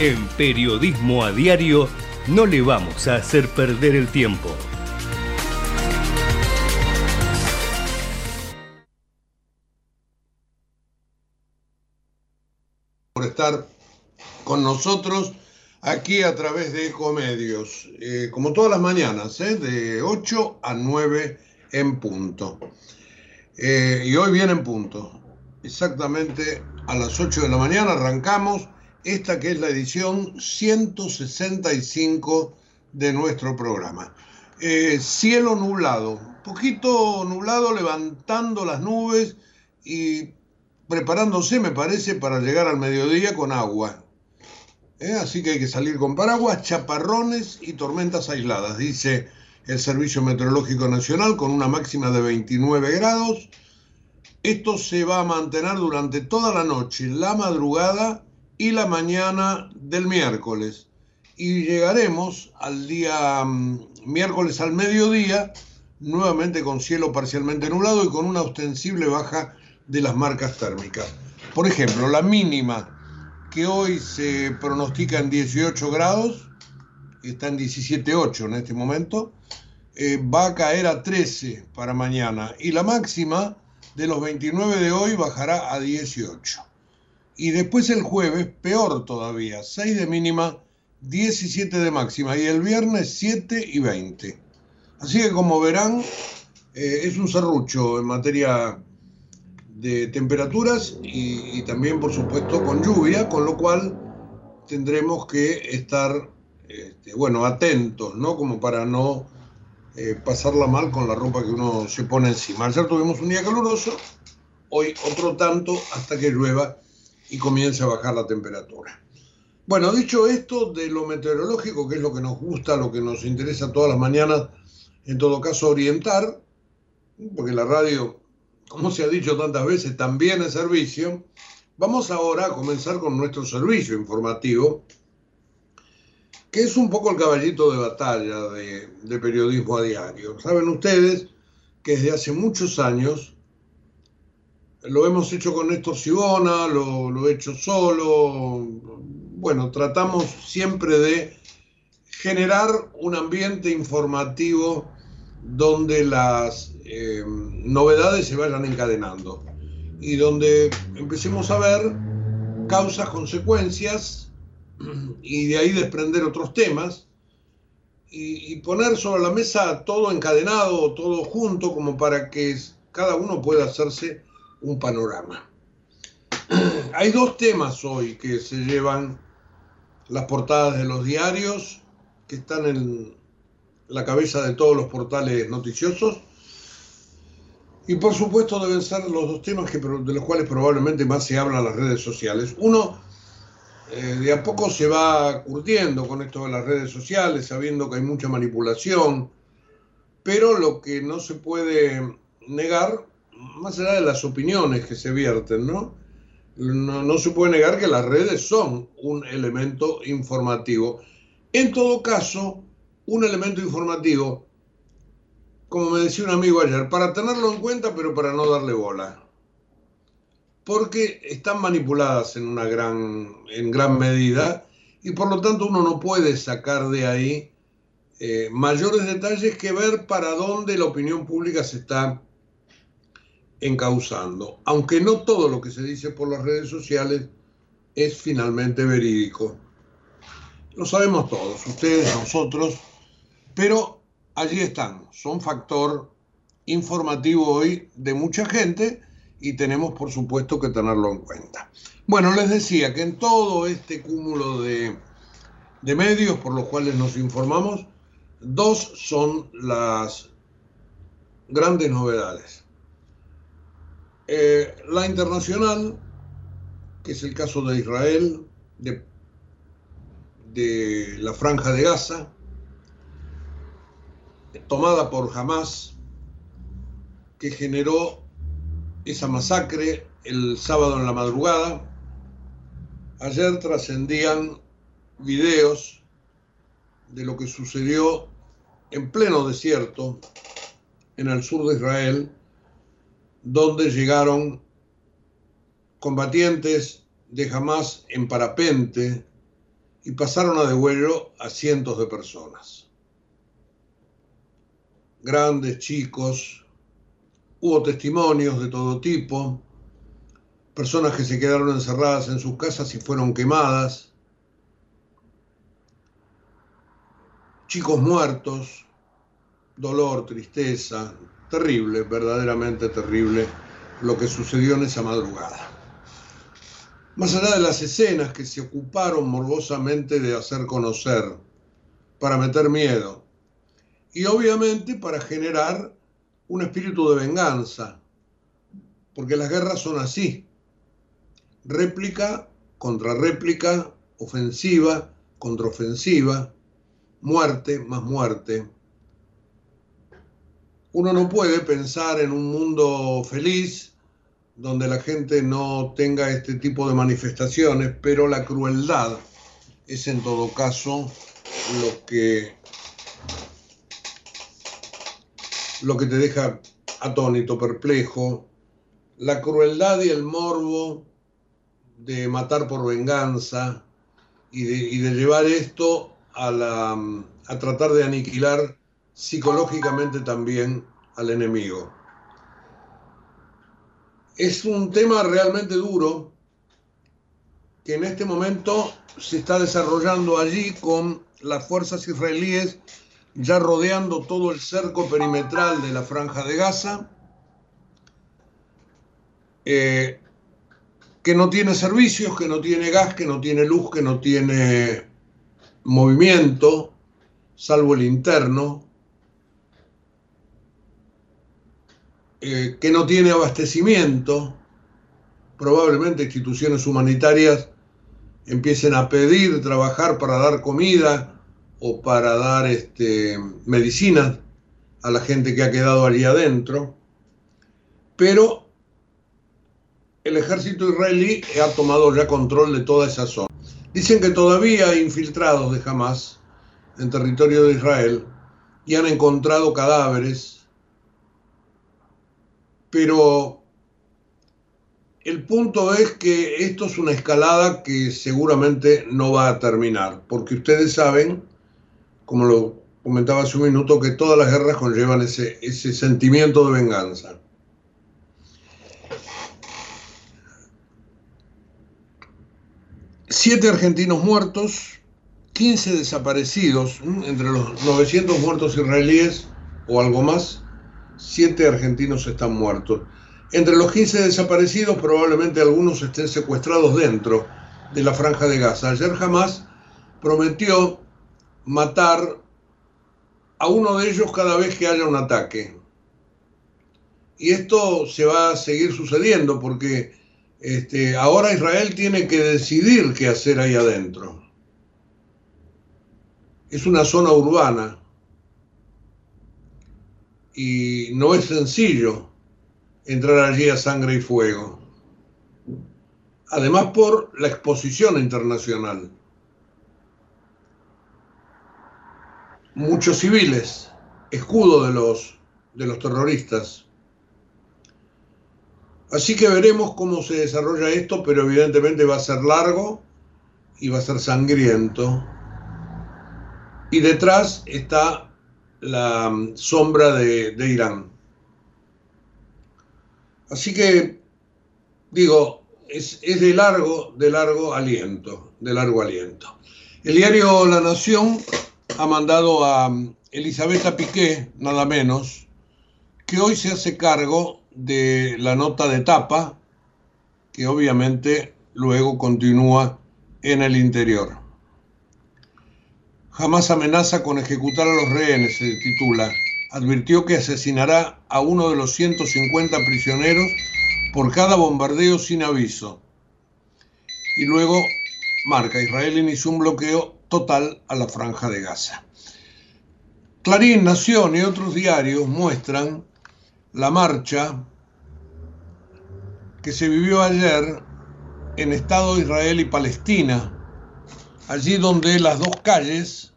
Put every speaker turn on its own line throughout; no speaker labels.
En Periodismo a Diario no le vamos a hacer perder el tiempo.
Por estar con nosotros aquí a través de Ecomedios, eh, como todas las mañanas, eh, de 8 a 9 en punto. Eh, y hoy viene en punto, exactamente a las 8 de la mañana arrancamos esta que es la edición 165 de nuestro programa. Eh, cielo nublado, poquito nublado, levantando las nubes y preparándose, me parece, para llegar al mediodía con agua. Eh, así que hay que salir con paraguas, chaparrones y tormentas aisladas, dice el Servicio Meteorológico Nacional, con una máxima de 29 grados. Esto se va a mantener durante toda la noche, la madrugada y la mañana del miércoles. Y llegaremos al día mm, miércoles al mediodía, nuevamente con cielo parcialmente nublado y con una ostensible baja de las marcas térmicas. Por ejemplo, la mínima que hoy se pronostica en 18 grados, está en 17,8 en este momento, eh, va a caer a 13 para mañana y la máxima de los 29 de hoy bajará a 18. Y después el jueves, peor todavía, 6 de mínima, 17 de máxima. Y el viernes 7 y 20. Así que como verán, eh, es un serrucho en materia de temperaturas y, también, por supuesto, con lluvia, con lo cual tendremos que estar, este, bueno, atentos, ¿no? Como para no eh, pasarla mal con la ropa que uno se pone encima. Ayer tuvimos un día caluroso, hoy otro tanto hasta que llueva y comience a bajar la temperatura. Bueno, dicho esto de lo meteorológico, que es lo que nos gusta, lo que nos interesa todas las mañanas, en todo caso orientar, porque la radio, como se ha dicho tantas veces, también es servicio, vamos ahora a comenzar con nuestro servicio informativo, que es un poco el caballito de batalla de, de periodismo a diario. Saben ustedes que desde hace muchos años lo hemos hecho con Néstor Sibona, lo, he hecho solo. Bueno, tratamos siempre de generar un ambiente informativo donde las eh, novedades se vayan encadenando y donde empecemos a ver causas, consecuencias y de ahí desprender otros temas y poner sobre la mesa todo encadenado, todo junto, como para que cada uno pueda hacerse un panorama. Hay dos temas hoy que se llevan las portadas de los diarios, que están en la cabeza de todos los portales noticiosos. Y por supuesto deben ser los dos temas que, de los cuales probablemente más se habla en las redes sociales. Uno, eh, de a poco se va curtiendo con esto de las redes sociales, sabiendo que hay mucha manipulación, pero lo que no se puede negar más allá de las opiniones que se vierten, ¿no? ¿no? se puede negar que las redes son un elemento informativo En todo caso, un elemento informativo, como me decía un amigo ayer, para tenerlo en cuenta, pero para no darle bola. Porque están manipuladas en una gran, en gran medida y por lo tanto uno no puede sacar de ahí eh, mayores detalles que ver para dónde la opinión pública se está encauzando, aunque no todo lo que se dice por las redes sociales es finalmente verídico. Lo sabemos todos, ustedes, nosotros, pero allí están, son factor informativo hoy de mucha gente y tenemos por supuesto que tenerlo en cuenta. Bueno, les decía que en todo este cúmulo de, de medios por los cuales nos informamos, dos son las grandes novedades. Eh, la internacional, que es el caso de Israel, de, de la franja de Gaza, tomada por Hamas, que generó esa masacre el sábado en la madrugada. Ayer trascendían videos de lo que sucedió en pleno desierto en el sur de Israel, donde llegaron combatientes de Hamas en parapente y pasaron a degüello a cientos de personas. Grandes, chicos, hubo testimonios de todo tipo, personas que se quedaron encerradas en sus casas y fueron quemadas, chicos muertos, dolor, tristeza, terrible, verdaderamente terrible lo que sucedió en esa madrugada. Más allá de las escenas que se ocuparon morbosamente de hacer conocer, para meter miedo, y obviamente para generar un espíritu de venganza, porque las guerras son así, réplica contra réplica, ofensiva contra ofensiva, muerte más muerte. Uno no puede pensar en un mundo feliz donde la gente no tenga este tipo de manifestaciones, pero la crueldad es en todo caso lo que lo que te deja atónito, perplejo, la crueldad y el morbo de matar por venganza y de, y de llevar esto a, tratar de aniquilar psicológicamente también al enemigo. Es un tema realmente duro que en este momento se está desarrollando allí con las fuerzas israelíes ya rodeando todo el cerco perimetral de la franja de Gaza, eh, que no tiene servicios, que no tiene gas, que no tiene luz, que no tiene movimiento, salvo el interno, eh, que no tiene abastecimiento, probablemente instituciones humanitarias empiecen a pedir trabajar para dar comida o para dar este, medicinas a la gente que ha quedado allí adentro, pero el ejército israelí ha tomado ya control de toda esa zona. Dicen que todavía hay infiltrados de Hamas en territorio de Israel y han encontrado cadáveres, pero el punto es que esto es una escalada que seguramente no va a terminar, porque ustedes saben, como lo comentaba hace un minuto, que todas las guerras conllevan ese, ese sentimiento de venganza. Siete argentinos muertos, 15 desaparecidos, entre los 900 muertos israelíes o algo más, siete argentinos están muertos. Entre los 15 desaparecidos probablemente algunos estén secuestrados dentro de la franja de Gaza. Ayer jamás prometió matar a uno de ellos cada vez que haya un ataque. Y esto se va a seguir sucediendo porque este, ahora Israel tiene que decidir qué hacer ahí adentro. Es una zona urbana y no es sencillo entrar allí a sangre y fuego. Además por la exposición internacional. muchos civiles, escudo de los, de los terroristas. Así que veremos cómo se desarrolla esto, pero evidentemente va a ser largo y va a ser sangriento. Y detrás está la sombra de, Irán. Así que, digo, es, es, de largo, de largo aliento, de largo aliento. El diario La Nación ha mandado a Elisabetta Piqué, nada menos, que hoy se hace cargo de la nota de tapa, que obviamente luego continúa en el interior. Jamás amenaza con ejecutar a los rehenes, se titula. Advirtió que asesinará a uno de los 150 prisioneros por cada bombardeo sin aviso. Y luego marca, Israel inició un bloqueo total a la franja de Gaza. Clarín, Nación y otros diarios muestran la marcha que se vivió ayer en Estado de Israel y Palestina, allí donde las dos calles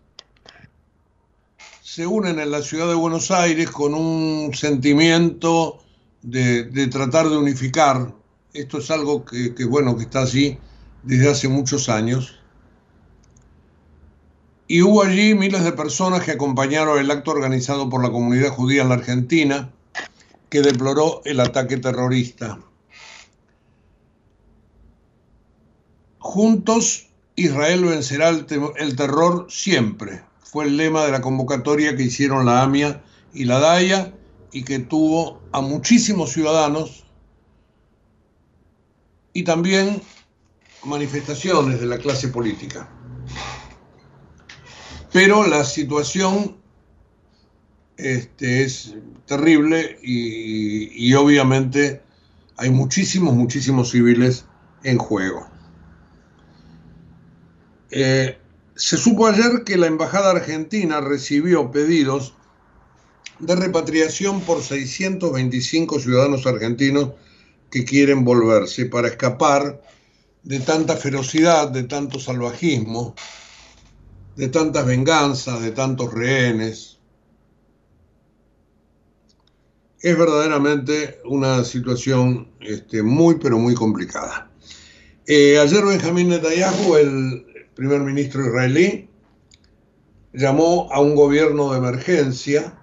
se unen en la ciudad de Buenos Aires con un sentimiento de, tratar de unificar. Esto es algo que, que, bueno, que está allí desde hace muchos años. Y hubo allí miles de personas que acompañaron el acto organizado por la comunidad judía en la Argentina, que deploró el ataque terrorista. Juntos, Israel vencerá el, terror siempre. Fue el lema de la convocatoria que hicieron la AMIA y la DAIA y que tuvo a muchísimos ciudadanos y también manifestaciones de la clase política. Pero la situación este, es terrible y, y obviamente hay muchísimos, muchísimos civiles en juego. Eh, se supo ayer que la Embajada Argentina recibió pedidos de repatriación por 625 ciudadanos argentinos que quieren volverse para escapar de tanta ferocidad, de tanto salvajismo, de tantas venganzas, de tantos rehenes. Es verdaderamente una situación este, muy, pero muy complicada. Eh, ayer Benjamín Netanyahu, el primer ministro israelí, llamó a un gobierno de emergencia.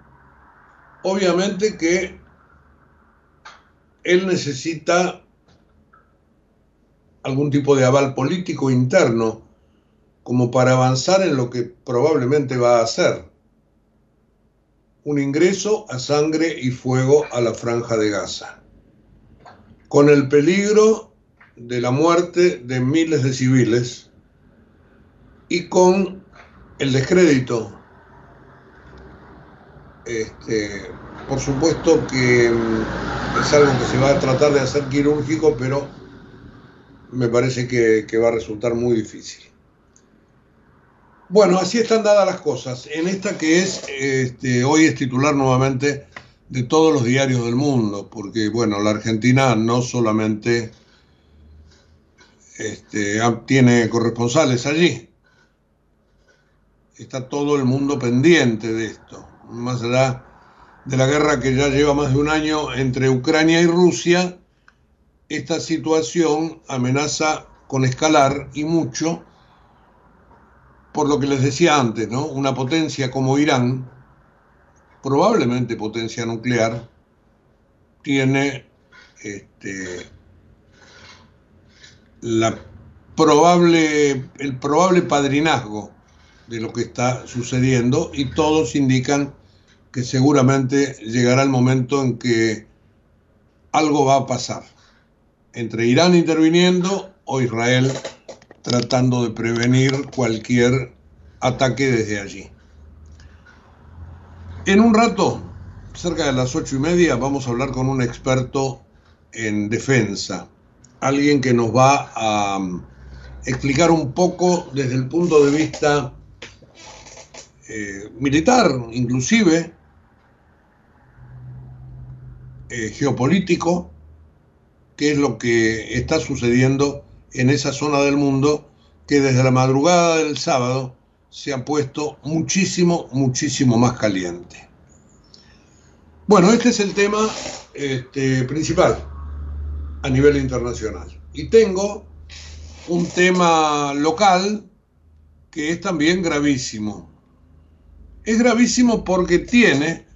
Obviamente que él necesita algún tipo de aval político interno como para avanzar en lo que probablemente va a hacer. Un ingreso a sangre y fuego a la franja de Gaza, con el peligro de la muerte de miles de civiles y con el descrédito. Este, por supuesto que mm, es algo que se va a tratar de hacer quirúrgico, pero me parece que, que va a resultar muy difícil. Bueno, así están dadas las cosas. En esta que es, este, hoy es titular nuevamente de todos los diarios del mundo, porque bueno, la Argentina no solamente este, tiene corresponsales allí, está todo el mundo pendiente de esto, más allá de la guerra que ya lleva más de un año entre Ucrania y Rusia, esta situación amenaza con escalar y mucho, por lo que les decía antes, ¿no? Una potencia como Irán, probablemente potencia nuclear, tiene este, la probable, el probable padrinazgo de lo que está sucediendo y todos indican que seguramente llegará el momento en que algo va a pasar entre Irán interviniendo o Israel tratando de prevenir cualquier ataque desde allí. En un rato, cerca de las ocho y media, vamos a hablar con un experto en defensa, alguien que nos va a um, explicar un poco desde el punto de vista eh, militar, inclusive eh, geopolítico, qué es lo que está sucediendo en esa zona del mundo que desde la madrugada del sábado se ha puesto muchísimo, muchísimo más caliente. Bueno, este es el tema este, principal a nivel internacional. Y tengo un tema local que es también gravísimo. Es gravísimo porque tiene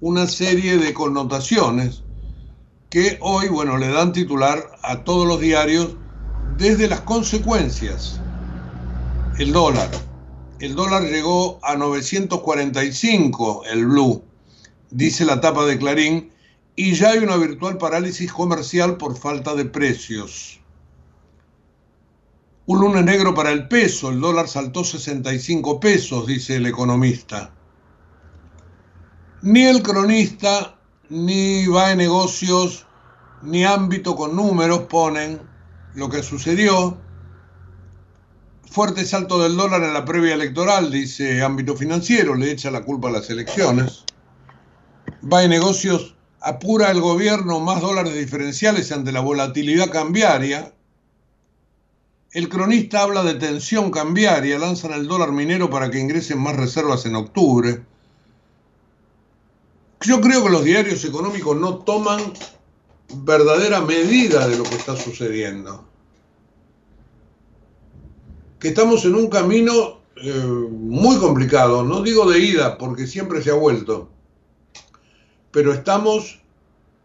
una serie de connotaciones que hoy, bueno, le dan titular a todos los diarios desde las consecuencias. El dólar. El dólar llegó a 945, el blue, dice la tapa de Clarín, y ya hay una virtual parálisis comercial por falta de precios. Un lunes negro para el peso, el dólar saltó 65 pesos, dice el economista. Ni el cronista, ni va de negocios, ni ámbito con números ponen lo que sucedió. Fuerte salto del dólar en la previa electoral, dice ámbito financiero, le echa la culpa a las elecciones. Va de negocios, apura el gobierno más dólares diferenciales ante la volatilidad cambiaria el cronista habla de tensión cambiaria, lanzan el dólar minero para que ingresen más reservas en octubre. Yo creo que los diarios económicos no toman verdadera medida de lo que está sucediendo. Que estamos en un camino eh, muy complicado, no digo de ida, porque siempre se ha vuelto, pero estamos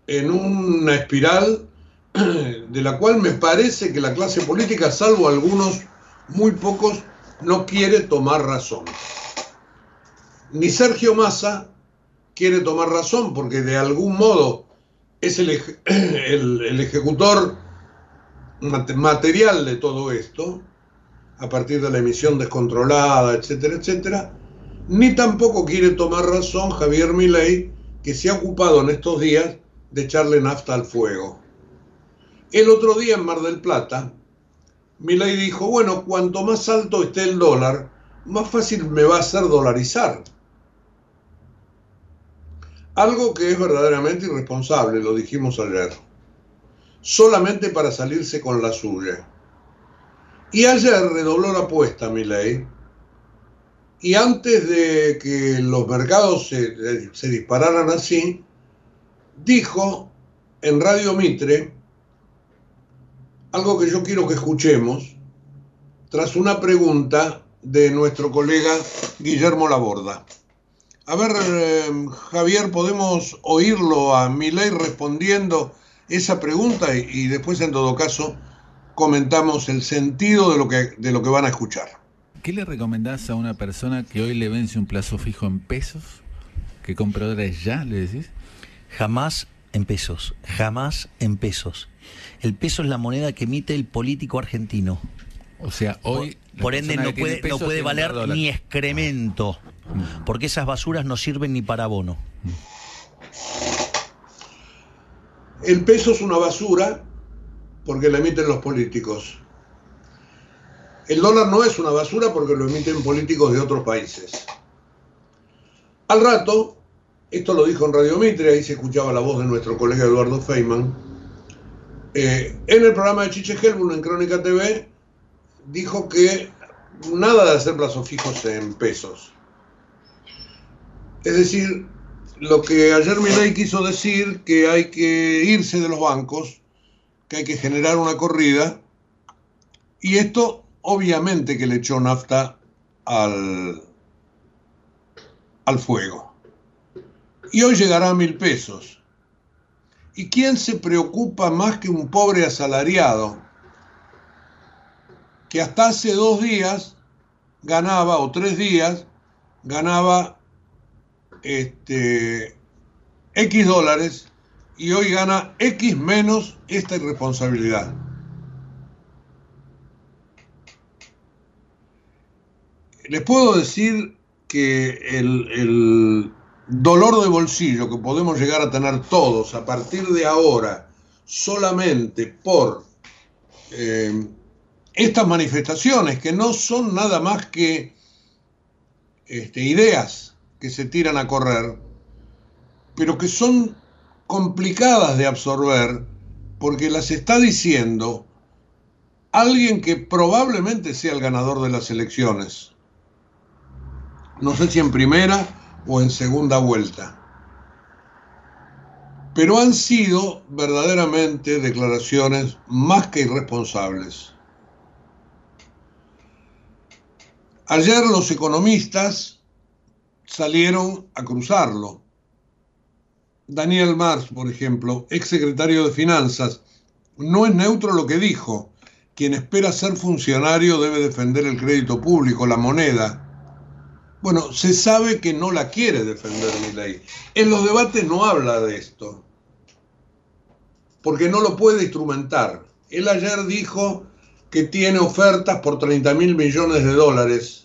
en una espiral de la cual me parece que la clase política, salvo algunos muy pocos, no quiere tomar razón. Ni Sergio Massa quiere tomar razón porque de algún modo es el, el, ejecutor material de todo esto, a partir de la emisión descontrolada, etcétera, etcétera, ni tampoco quiere tomar razón Javier Milei, que se ha ocupado en estos días de echarle nafta al fuego. El otro día en Mar del Plata, Milay dijo, bueno, cuanto más alto esté el dólar, más fácil me va a ser dolarizar. Algo que es verdaderamente irresponsable, lo dijimos ayer. Solamente para salirse con la suya. Y ayer redobló la apuesta Milei. Y antes de que los mercados se, se dispararan así, dijo en Radio Mitre algo que yo quiero que escuchemos tras una pregunta de nuestro colega Guillermo Laborda. A ver, eh, Javier, podemos oírlo a Milei respondiendo esa pregunta y, después, en todo caso, comentamos el sentido de lo, que, de lo que van a escuchar.
¿Qué le recomendás a una persona que hoy le vence un plazo fijo en pesos? ¿Que compre dólares ya, le decís?
Jamás en pesos, jamás en pesos. El peso es la moneda que emite el político argentino.
O sea, hoy...
Por, ende no puede, no puede valer ni excremento. Porque esas basuras no sirven ni para abono.
El peso es una basura porque la emiten los políticos. El dólar no es una basura porque lo emiten políticos de otros países. Al rato, esto lo dijo en Radio Mitre, ahí se escuchaba la voz de nuestro colega Eduardo Feynman. Eh, en el programa de Chiche Helbun en Crónica TV, dijo que nada de hacer plazos fijos en pesos. Es decir, lo que ayer Milei quiso decir que hay que irse de los bancos, que hay que generar una corrida, y esto obviamente que le echó nafta al, al fuego y hoy llegará a mil pesos. ¿Y quién se preocupa más que un pobre asalariado que hasta hace dos días ganaba, o tres días, ganaba este, X dólares y hoy gana X menos esta irresponsabilidad? Les puedo decir que el dolor de bolsillo que podemos llegar a tener todos a partir de ahora solamente por eh, estas manifestaciones que no son nada más que este, ideas que se tiran a correr, pero que son complicadas de absorber porque las está diciendo alguien que probablemente sea el ganador de las elecciones. No sé si en primera o en segunda vuelta. Pero han sido verdaderamente declaraciones más que irresponsables. Ayer los economistas salieron a cruzarlo. Daniel Mars, por ejemplo, ex secretario de Finanzas, no es neutro lo que dijo. Quien espera ser funcionario debe defender el crédito público, la moneda. Bueno, se sabe que no la quiere defender mi ley. En los debates no habla de esto, porque no lo puede instrumentar. Él ayer dijo que tiene ofertas por 30 mil millones de dólares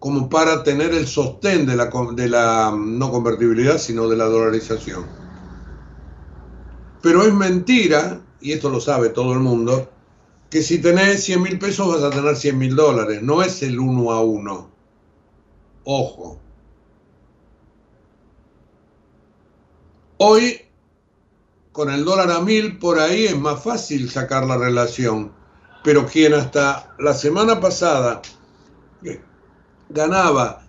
como para tener el sostén de la, la no convertibilidad, sino de la dolarización. Pero es mentira, y esto lo sabe todo el mundo, que si tenés 100 mil pesos vas a tener 100 mil dólares. No es el uno a uno. Ojo. Hoy, con el dólar a mil, por ahí es más fácil sacar la relación pero quien hasta la semana pasada ganaba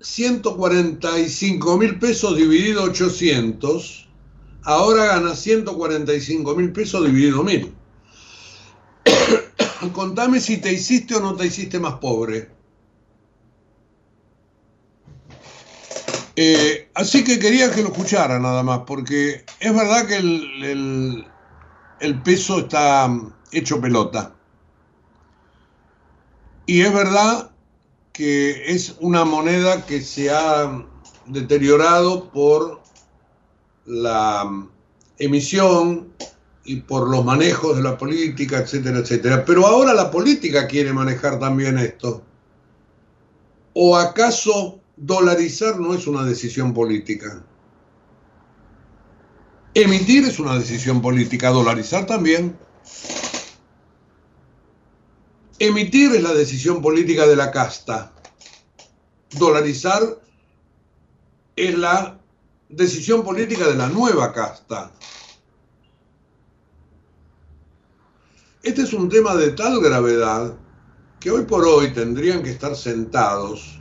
145 mil pesos dividido 800, ahora gana 145 mil pesos dividido 1000. Contame si te hiciste o no te hiciste más pobre. Eh, así que quería que lo escuchara nada más, porque es verdad que el, el peso está hecho pelota. Y es verdad que es una moneda que se ha deteriorado por la emisión y por los manejos de la política, etcétera, etcétera. Pero ahora la política quiere manejar también esto. ¿O acaso dolarizar no es una decisión política? Emitir es una decisión política, dolarizar también. Emitir es la decisión política de la casta. Dolarizar es la decisión política de la nueva casta. Este es un tema de tal gravedad que hoy por hoy tendrían que estar sentados,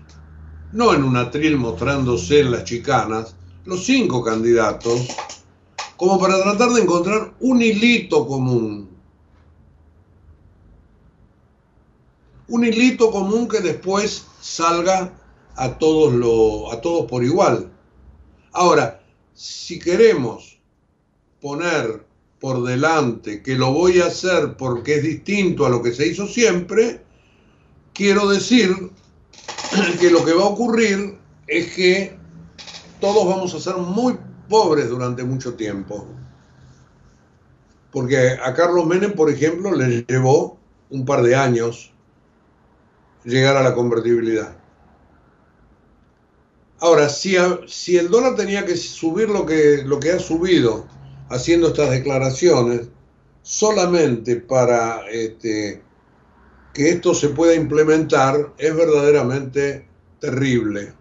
no en un atril mostrándose en las chicanas, los cinco candidatos, como para tratar de encontrar un hilito común un hilito común que después salga a todos, lo, a todos por igual. Ahora, si queremos poner por delante que lo voy a hacer porque es distinto a lo que se hizo siempre, quiero decir que lo que va a ocurrir es que todos vamos a ser muy pobres durante mucho tiempo. Porque a Carlos Menem, por ejemplo, le llevó un par de años llegar a la convertibilidad. Ahora, si, si el dólar tenía que subir lo que, lo que ha subido haciendo estas declaraciones, solamente para este, que esto se pueda implementar, es verdaderamente terrible.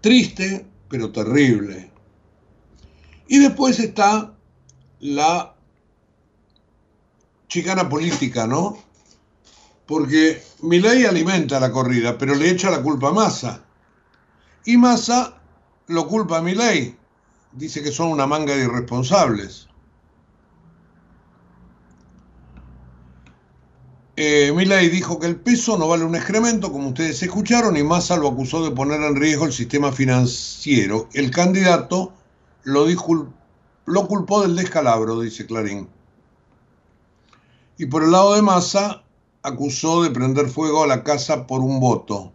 Triste, pero terrible. Y después está la chicana política, ¿no? Porque Milei alimenta la corrida, pero le echa la culpa a Massa. Y Massa lo culpa a Milei. Dice que son una manga de irresponsables. Eh, dijo que el peso no vale un excremento, como ustedes escucharon, y Massa lo acusó de poner en riesgo el sistema financiero. El candidato lo, lo culpó del descalabro, dice Clarín. Y por el lado de Massa, acusó de prender fuego a la casa por un voto.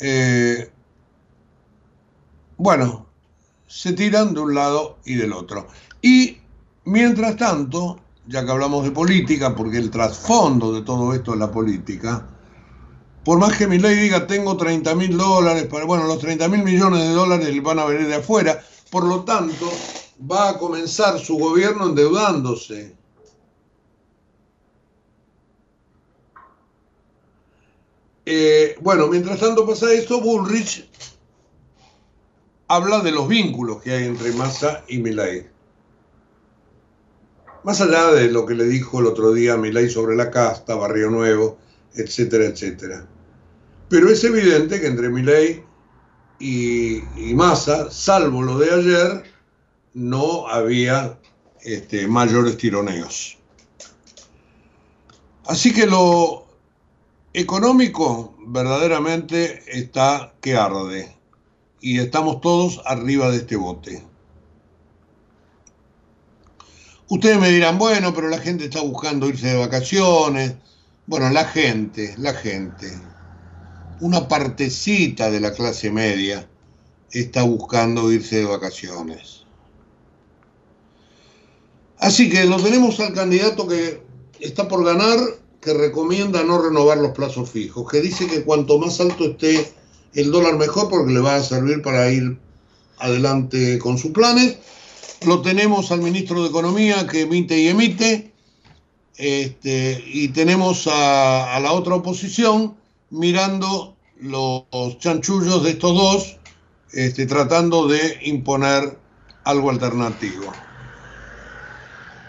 Eh, bueno, se tiran de un lado y del otro. Y mientras tanto, ya que hablamos de política, porque el trasfondo de todo esto es la política, por más que mi ley diga tengo 30 mil dólares, para, bueno, los 30 mil millones de dólares van a venir de afuera, por lo tanto, va a comenzar su gobierno endeudándose Eh, bueno, mientras tanto pasa esto, Bullrich habla de los vínculos que hay entre Massa y Milei. Más allá de lo que le dijo el otro día a Milei sobre la casta, Barrio Nuevo, etcétera, etcétera. Pero es evidente que entre Milei y, y Massa, salvo lo de ayer, no había este, mayores tironeos. Así que lo económico verdaderamente está que arde y estamos todos arriba de este bote. Ustedes me dirán, bueno, pero la gente está buscando irse de vacaciones. Bueno, la gente, la gente, una partecita de la clase media está buscando irse de vacaciones. Así que lo tenemos al candidato que está por ganar, que recomienda no renovar los plazos fijos, que dice que cuanto más alto esté el dólar mejor porque le va a servir para ir adelante con sus planes. Lo tenemos al ministro de Economía que emite y emite. Este, y tenemos a, a la otra oposición mirando los chanchullos de estos dos, este, tratando de imponer algo alternativo.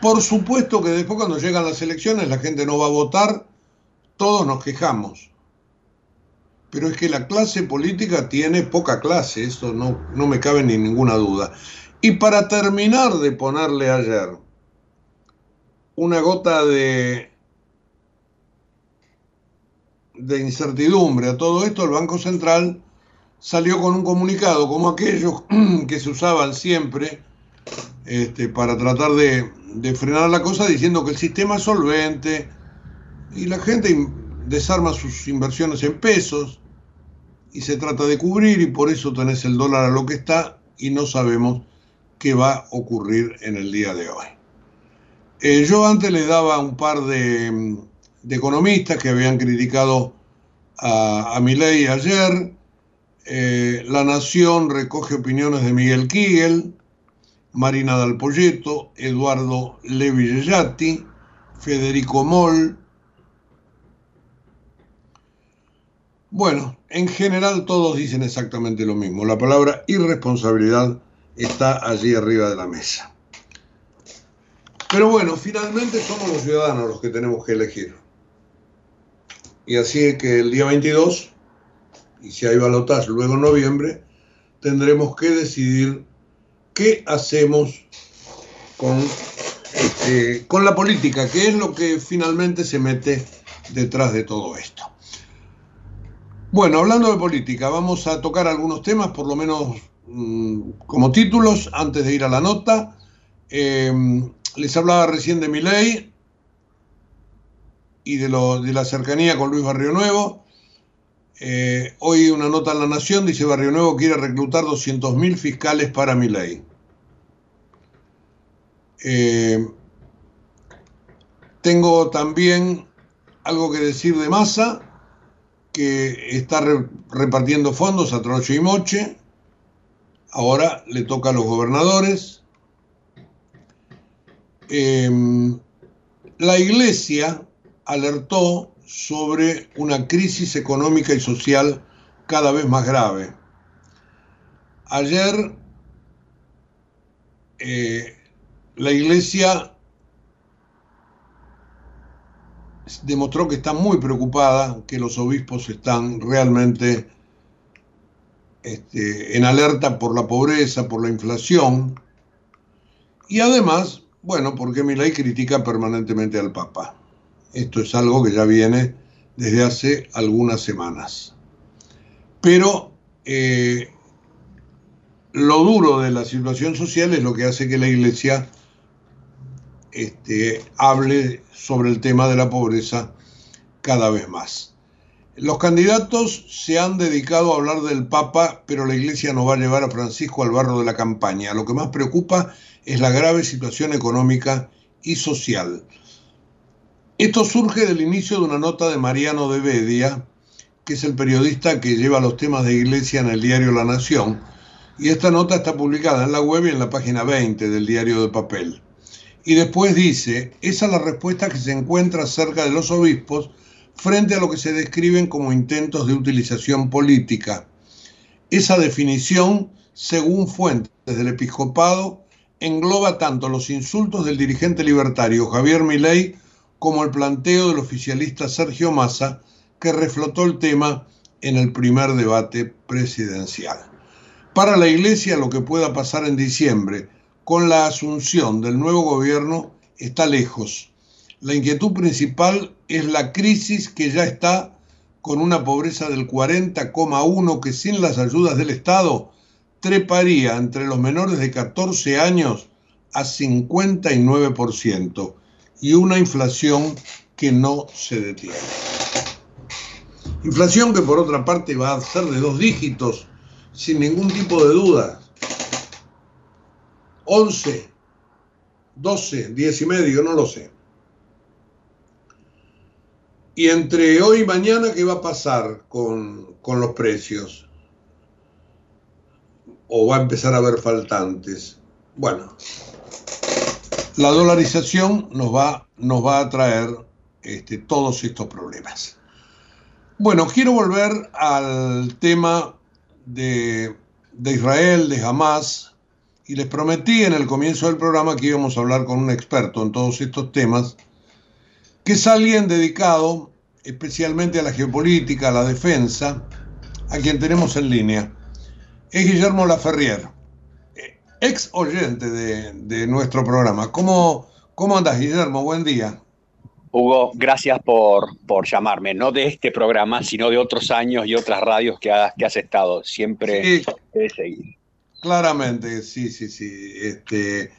Por supuesto que después cuando llegan las elecciones la gente no va a votar, todos nos quejamos. Pero es que la clase política tiene poca clase, eso no, no me cabe ni ninguna duda. Y para terminar de ponerle ayer una gota de, de incertidumbre a todo esto, el Banco Central salió con un comunicado como aquellos que se usaban siempre este, para tratar de, de frenar la cosa diciendo que el sistema es solvente y la gente desarma sus inversiones en pesos y se trata de cubrir y por eso tenés el dólar a lo que está y no sabemos qué va a ocurrir en el día de hoy. Eh, yo antes le daba un par de, de economistas que habían criticado a, a Milei ayer. Eh, la Nación recoge opiniones de Miguel Kigel, Marina Dalpolleto, Eduardo Levi Federico Moll. Bueno, en general todos dicen exactamente lo mismo. La palabra irresponsabilidad está allí arriba de la mesa. Pero bueno, finalmente somos los ciudadanos los que tenemos que elegir. Y así es que el día 22, y si hay balotaje luego en noviembre, tendremos que decidir qué hacemos con, este, con la política, que es lo que finalmente se mete detrás de todo esto. Bueno, hablando de política, vamos a tocar algunos temas, por lo menos mmm, como títulos, antes de ir a la nota. Eh, les hablaba recién de mi ley y de, lo, de la cercanía con Luis Barrio Nuevo. Eh, hoy una nota en La Nación dice Barrio Nuevo quiere reclutar 200.000 fiscales para mi ley. Eh, tengo también algo que decir de Massa, que está re, repartiendo fondos a troche y moche. Ahora le toca a los gobernadores. Eh, la iglesia alertó sobre una crisis económica y social cada vez más grave. Ayer eh, la Iglesia demostró que está muy preocupada, que los obispos están realmente este, en alerta por la pobreza, por la inflación, y además, bueno, porque Milay critica permanentemente al Papa. Esto es algo que ya viene desde hace algunas semanas. Pero eh, lo duro de la situación social es lo que hace que la Iglesia este, hable sobre el tema de la pobreza cada vez más. Los candidatos se han dedicado a hablar del Papa, pero la Iglesia no va a llevar a Francisco al barro de la campaña. Lo que más preocupa es la grave situación económica y social. Esto surge del inicio de una nota de Mariano de Bedia, que es el periodista que lleva los temas de iglesia en el diario La Nación, y esta nota está publicada en la web y en la página 20 del diario de papel. Y después dice, esa es la respuesta que se encuentra cerca de los obispos frente a lo que se describen como intentos de utilización política. Esa definición, según fuentes del episcopado, engloba tanto los insultos del dirigente libertario Javier Milei como el planteo del oficialista Sergio Massa que reflotó el tema en el primer debate presidencial. Para la Iglesia lo que pueda pasar en diciembre con la asunción del nuevo gobierno está lejos. La inquietud principal es la crisis que ya está con una pobreza del 40,1 que sin las ayudas del Estado treparía entre los menores de 14 años a 59% y una inflación que no se detiene. Inflación que por otra parte va a ser de dos dígitos, sin ningún tipo de duda. 11, 12, 10 y medio, no lo sé. Y entre hoy y mañana, ¿qué va a pasar con, con los precios? ¿O va a empezar a haber faltantes? Bueno, la dolarización nos va, nos va a traer este, todos estos problemas. Bueno, quiero volver al tema de, de Israel, de Hamas, y les prometí en el comienzo del programa que íbamos a hablar con un experto en todos estos temas, que es alguien dedicado especialmente a la geopolítica, a la defensa, a quien tenemos en línea. Es Guillermo Laferrier ex oyente de, nuestro programa. ¿Cómo, ¿Cómo andas, Guillermo? Buen día.
Hugo, gracias por, por llamarme, no de este programa, sino de otros años y otras radios que has, que has estado. Siempre sí, he seguido.
Claramente, sí, sí, sí. Este,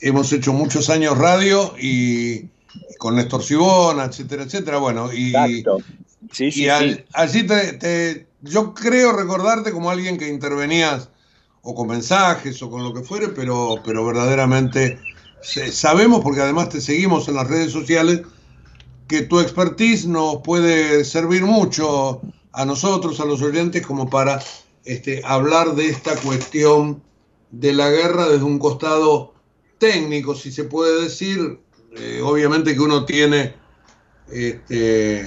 hemos hecho muchos años radio y, con Néstor Sibona, etcétera, etcétera. Bueno, y, Sí, sí, y allí te, yo creo recordarte como alguien que intervenías o con mensajes o con lo que fuere, pero, pero verdaderamente sabemos, porque además te seguimos en las redes sociales, que tu expertise nos puede servir mucho a nosotros, a los oyentes, como para este, hablar de esta cuestión de la guerra desde un costado técnico, si se puede decir. Eh, obviamente que uno tiene este,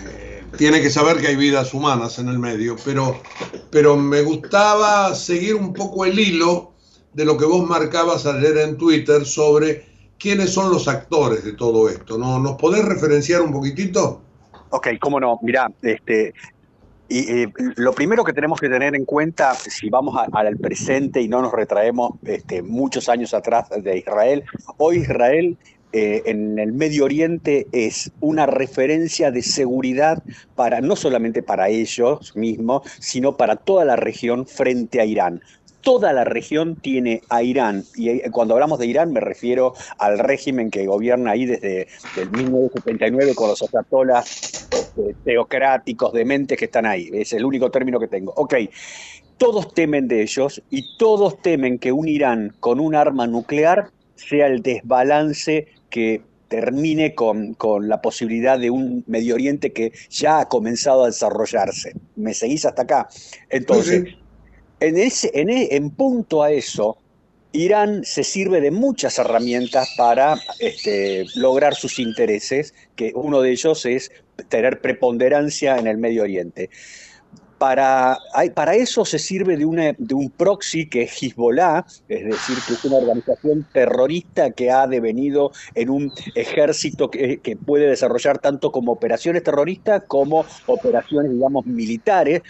tiene que saber que hay vidas humanas en el medio, pero, pero me gustaba seguir un poco el hilo de lo que vos marcabas ayer en Twitter sobre quiénes son los actores de todo esto. ¿no? ¿Nos podés referenciar un poquitito?
Ok, cómo no. Mira, este, y, lo primero que tenemos que tener en cuenta, si vamos al presente y no nos retraemos este, muchos años atrás de Israel, hoy Israel eh, en el Medio Oriente es una referencia de seguridad para no solamente para ellos mismos, sino para toda la región frente a Irán. Toda la región tiene a Irán, y eh, cuando hablamos de Irán me refiero al régimen que gobierna ahí desde el 1979 con los ayatolas este, teocráticos, dementes que están ahí. Es el único término que tengo. Ok, todos temen de ellos y todos temen que un Irán con un arma nuclear sea el desbalance que termine con, la posibilidad de un Medio Oriente que ya ha comenzado a desarrollarse. ¿Me seguís hasta acá? Entonces, en, ese, en, e, en punto a eso, Irán se sirve de muchas herramientas para este, lograr sus intereses, que uno de ellos es tener preponderancia en el Medio Oriente. Para, para eso se sirve de, una, de un proxy que es Hezbollah, es decir, que es una organización terrorista que ha devenido en un ejército que, que puede desarrollar tanto como operaciones terroristas como operaciones, digamos, militares,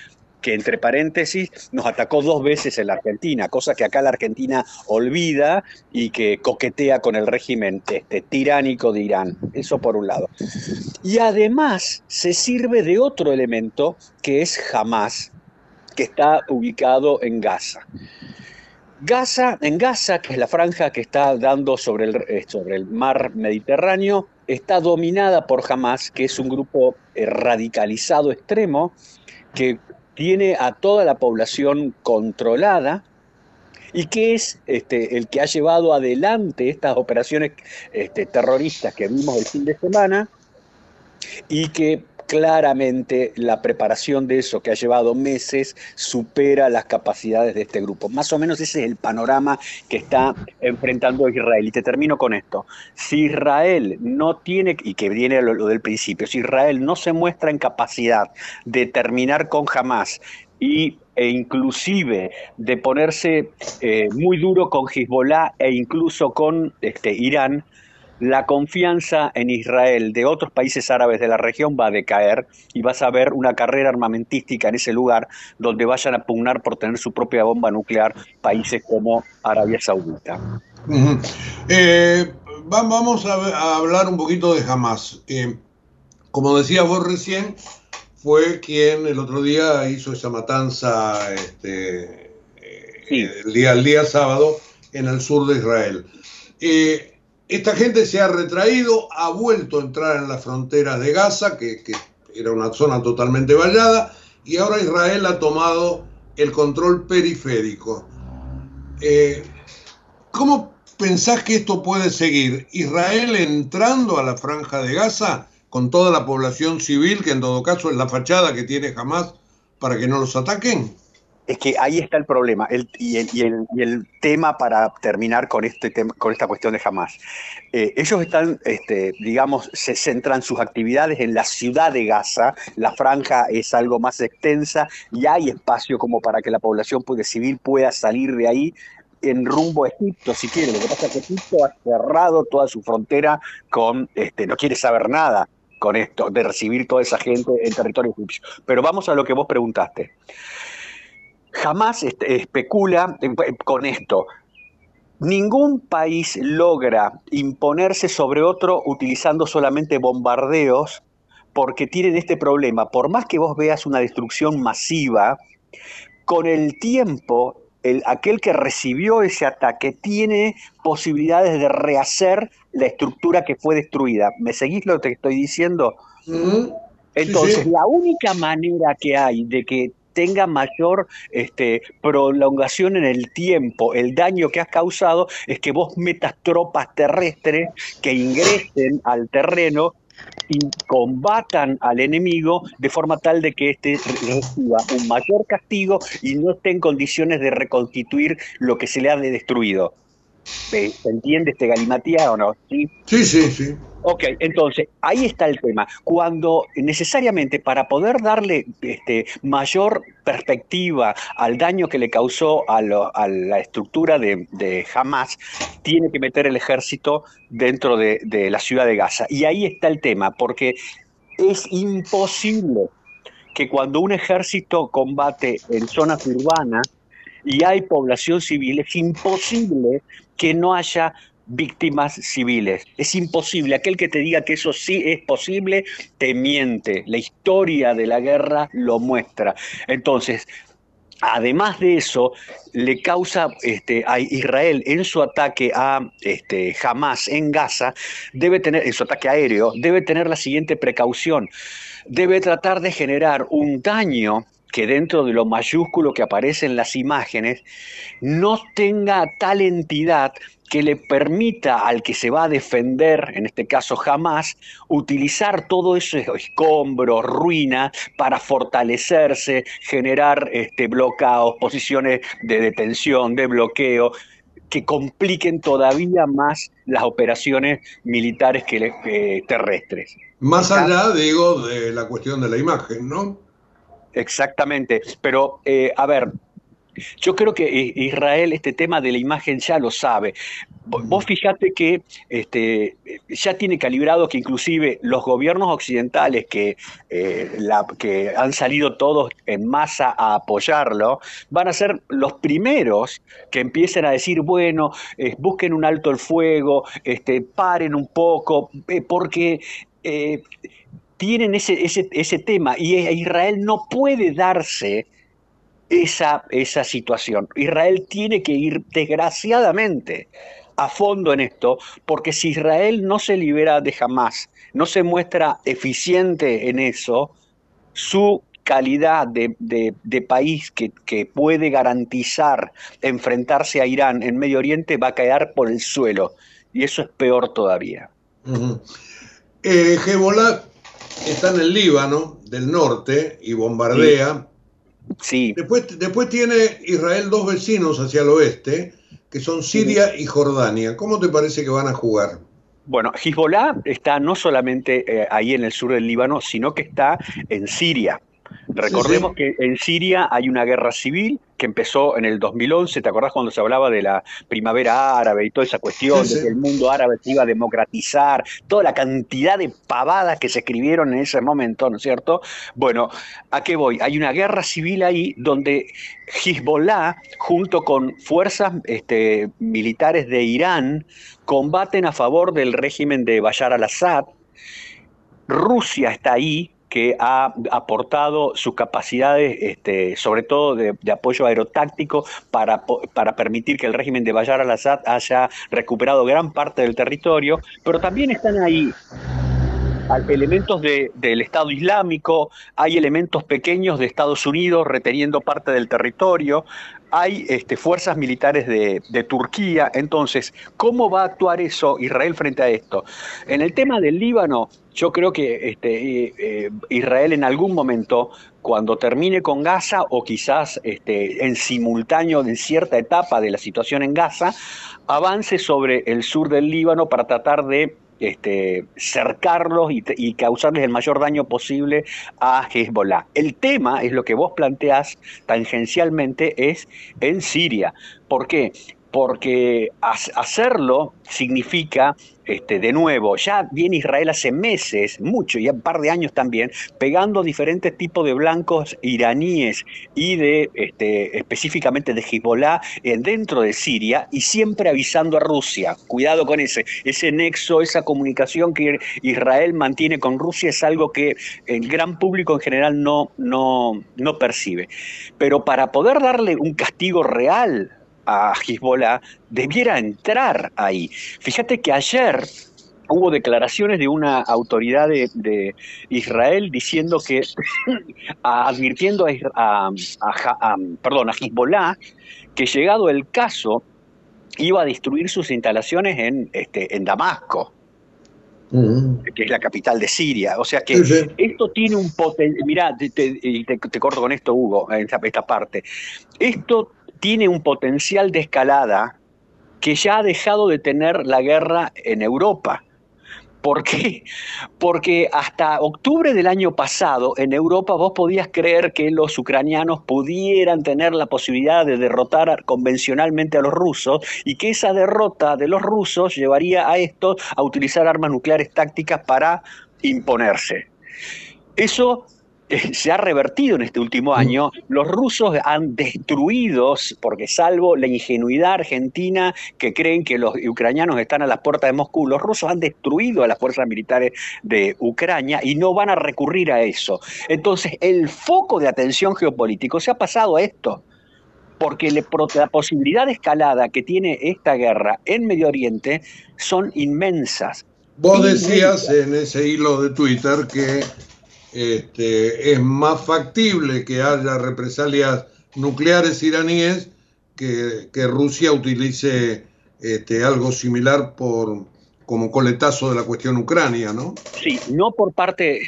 que entre paréntesis nos atacó dos veces en la Argentina, cosa que acá la Argentina olvida y que coquetea con el régimen este, tiránico de Irán. Eso por un lado. Y además se sirve de otro elemento que es Hamas, que está ubicado en Gaza. Gaza, en Gaza, que es la franja que está dando sobre el, eh, sobre el mar Mediterráneo, está dominada por Hamas, que es un grupo eh, radicalizado extremo que tiene a toda la población controlada y que es este, el que ha llevado adelante estas operaciones este, terroristas que vimos el fin de semana y que claramente la preparación de eso, que ha llevado meses, supera las capacidades de este grupo. Más o menos ese es el panorama que está enfrentando Israel. Y te termino con esto. Si Israel no tiene, y que viene lo, del principio, si Israel no se muestra en capacidad de terminar con Hamas y e inclusive de ponerse eh, muy duro con Hezbollah e incluso con este, Irán, la confianza en Israel de otros países árabes de la región va a decaer y vas a ver una carrera armamentística en ese lugar donde vayan a pugnar por tener su propia bomba nuclear países como Arabia Saudita.
Eh, vamos a, hablar un poquito de Hamas. Eh, como decías vos recién, fue quien el otro día hizo esa matanza este, eh, el, día, el día sábado en el sur de Israel. Esta gente se ha retraído, ha vuelto a entrar en las fronteras de Gaza, que, era una zona totalmente vallada, y ahora Israel ha tomado el control periférico. ¿Cómo pensás que esto puede seguir? ¿Israel entrando a la franja de Gaza con toda la población civil, que en todo caso es la fachada que tiene jamás para que no los ataquen?
Es que ahí está el problema y, el, tema para terminar con, este con esta cuestión de Hamas. Eh, ellos están, este, digamos, se centran sus actividades en la ciudad de Gaza, la franja es algo más extensa y hay espacio como para que la población civil pueda salir de ahí en rumbo a Egipto, si quiere. Lo que pasa es que Egipto ha cerrado toda su frontera con, este, no quiere saber nada con esto, de recibir toda esa gente en territorio egipcio. Pero vamos a lo que vos preguntaste. Jamás especula con esto. Ningún país logra imponerse sobre otro utilizando solamente bombardeos porque tienen este problema. Por más que vos veas una destrucción masiva, con el tiempo el, aquel que recibió ese ataque tiene posibilidades de rehacer la estructura que fue destruida. ¿Me seguís lo que estoy diciendo? Entonces, la única manera que hay de que tenga mayor este, prolongación en el tiempo el daño que has causado es que vos metas tropas terrestres que ingresen al terreno y combatan al enemigo de forma tal de que éste reciba un mayor castigo y no esté en condiciones de reconstituir lo que se le ha destruido. ¿Se entiende este galimatía o no?
Sí, sí, sí. sí.
Ok, entonces, ahí está el tema. Cuando necesariamente para poder darle este, mayor perspectiva al daño que le causó a, la estructura de, Hamas, tiene que meter el ejército dentro de, de la ciudad de Gaza. Y ahí está el tema, porque es imposible que cuando un ejército combate en zonas urbanas y hay población civil, es imposible que no haya víctimas civiles. Es imposible. Aquel que te diga que eso sí es posible, te miente. La historia de la guerra lo muestra. Entonces, Además de eso, le causa este, a Israel en su ataque a este, Hamas en Gaza, debe tener, en su ataque aéreo, debe tener la siguiente precaución. Debe tratar de generar un daño que dentro de lo mayúsculo que aparece en las imágenes, no tenga tal entidad que le permita al que se va a defender, en este caso jamás, utilizar todo ese escombro, ruina, para fortalecerse, generar este, bloqueos, posiciones de detención, de bloqueo, que compliquen todavía más las operaciones militares que, eh, terrestres.
Más allá, digo, de la cuestión de la imagen, ¿no?
Exactamente, pero eh, a ver, yo creo que Israel este tema de la imagen ya lo sabe. Vos fijate que este, ya tiene calibrado que inclusive los gobiernos occidentales que, eh, la, que han salido todos en masa a apoyarlo, van a ser los primeros que empiecen a decir, bueno, eh, busquen un alto el fuego, este, paren un poco, eh, porque tienen ese, ese, ese tema y Israel no puede darse esa, esa situación. Israel tiene que ir, desgraciadamente, a fondo en esto, porque si Israel no se libera de jamás, no se muestra eficiente en eso, su calidad de, país que, puede garantizar enfrentarse a Irán en Medio Oriente va a caer por el suelo. Y eso es peor todavía.
Eh, está en el Líbano del norte y bombardea.
Sí.
Después, después tiene Israel dos vecinos hacia el oeste, que son Siria y Jordania. ¿Cómo te parece que van a jugar?
Bueno, Hezbollah está no solamente eh, ahí en el sur del Líbano, sino que está en Siria. Recordemos que en Siria hay una guerra civil que empezó en el 2011, ¿te acordás cuando se hablaba de la primavera árabe y toda esa cuestión de que el mundo árabe se iba a democratizar, toda la cantidad de pavadas que se escribieron en ese momento, ¿no es cierto? Bueno, ¿a qué voy? Hay una guerra civil ahí donde Hezbollah, junto con fuerzas este, militares de Irán, combaten a favor del régimen de Bashar al-Assad. Rusia está ahí, que ha aportado sus capacidades, este, sobre todo de, apoyo aerotáctico, para, para, permitir que el régimen de Bayar al-Assad haya recuperado gran parte del territorio, pero también están ahí elementos del Estado Islámico, hay elementos pequeños de Estados Unidos reteniendo parte del territorio, hay este, fuerzas militares de, Turquía. Entonces, ¿cómo va a actuar eso Israel frente a esto? En el tema del Líbano, yo creo que este, eh, Israel en algún momento, cuando termine con Gaza o quizás este, en simultáneo en cierta etapa de la situación en Gaza, avance sobre el sur del Líbano para tratar de este, cercarlos y, causarles el mayor daño posible a Hezbollah. El tema es lo que vos planteás tangencialmente es en Siria. ¿Por qué? Porque hacerlo significa este, de nuevo, ya viene Israel hace meses, mucho, y un par de años también, pegando diferentes tipos de blancos iraníes y de este, específicamente de Hezbollah dentro de Siria y siempre avisando a Rusia. Cuidado con ese, ese nexo, esa comunicación que Israel mantiene con Rusia es algo que el gran público en general no, no, no percibe. Pero para poder darle un castigo real a Hezbollah debiera entrar ahí. Fíjate que ayer hubo declaraciones de una autoridad de, Israel diciendo que, advirtiendo a, perdón, a Hezbollah que llegado el caso iba a destruir sus instalaciones en, este, en Damasco. Mm. que es la capital de Siria. O sea que esto tiene un potencial. Mirá, te, te, corto con esto, Hugo, en esta, esta parte. Esto tiene un potencial de escalada que ya ha dejado de tener la guerra en Europa. ¿Por qué? Porque hasta octubre del año pasado en Europa vos podías creer que los ucranianos pudieran tener la posibilidad de derrotar convencionalmente a los rusos y que esa derrota de los rusos llevaría a estos a utilizar armas nucleares tácticas para imponerse. Eso se ha revertido en este último año. Los rusos han destruido, porque salvo la ingenuidad argentina que creen que los ucranianos están a las puertas de Moscú, los rusos han destruido a las fuerzas militares de Ucrania y no van a recurrir a eso. Entonces, el foco de atención geopolítico se ha pasado a esto porque la posibilidad de escalada que tiene esta guerra en Medio Oriente son inmensas.
Vos decías en ese hilo de Twitter que este, es más factible que haya represalias nucleares iraníes que, que Rusia utilice este, algo similar por, como coletazo de la cuestión Ucrania, ¿no?
Sí, no por parte,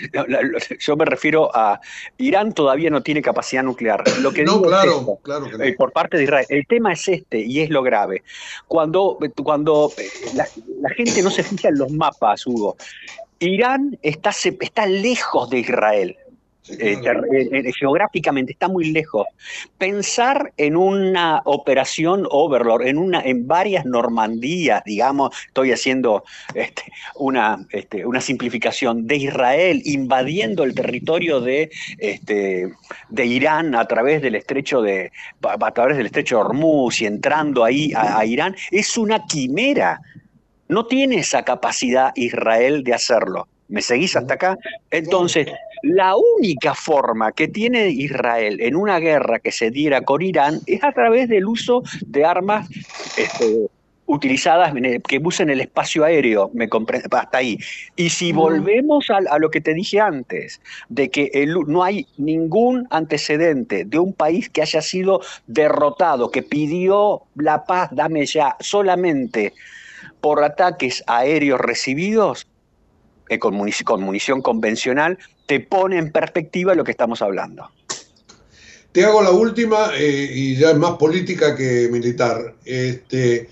yo me refiero a Irán todavía no tiene capacidad nuclear. Lo que
no, claro, claro que no.
Eh, por parte de Israel. El tema es este y es lo grave. Cuando, cuando eh, la, la gente no se fija en los mapas, Hugo, Irán está, está lejos de Israel. Eh, eh, eh, geográficamente está muy lejos. Pensar en una operación Overlord, en una, en varias Normandías, digamos, estoy haciendo este, una, este, una simplificación de Israel invadiendo el territorio de, este, de Irán a través del estrecho de a través del estrecho de Hormuz y entrando ahí a Irán, es una quimera. No tiene esa capacidad Israel de hacerlo. ¿Me seguís hasta acá? Entonces, la única forma que tiene Israel en una guerra que se diera con Irán es a través del uso de armas este, utilizadas que usen el espacio aéreo, me hasta ahí. Y si volvemos a, lo que te dije antes, de que no hay ningún antecedente de un país que haya sido derrotado, que pidió la paz, dame ya, solamente por ataques aéreos recibidos eh, con, munición, convencional, te pone en perspectiva lo que estamos hablando.
Te hago la última eh, y ya es más política que militar. Este,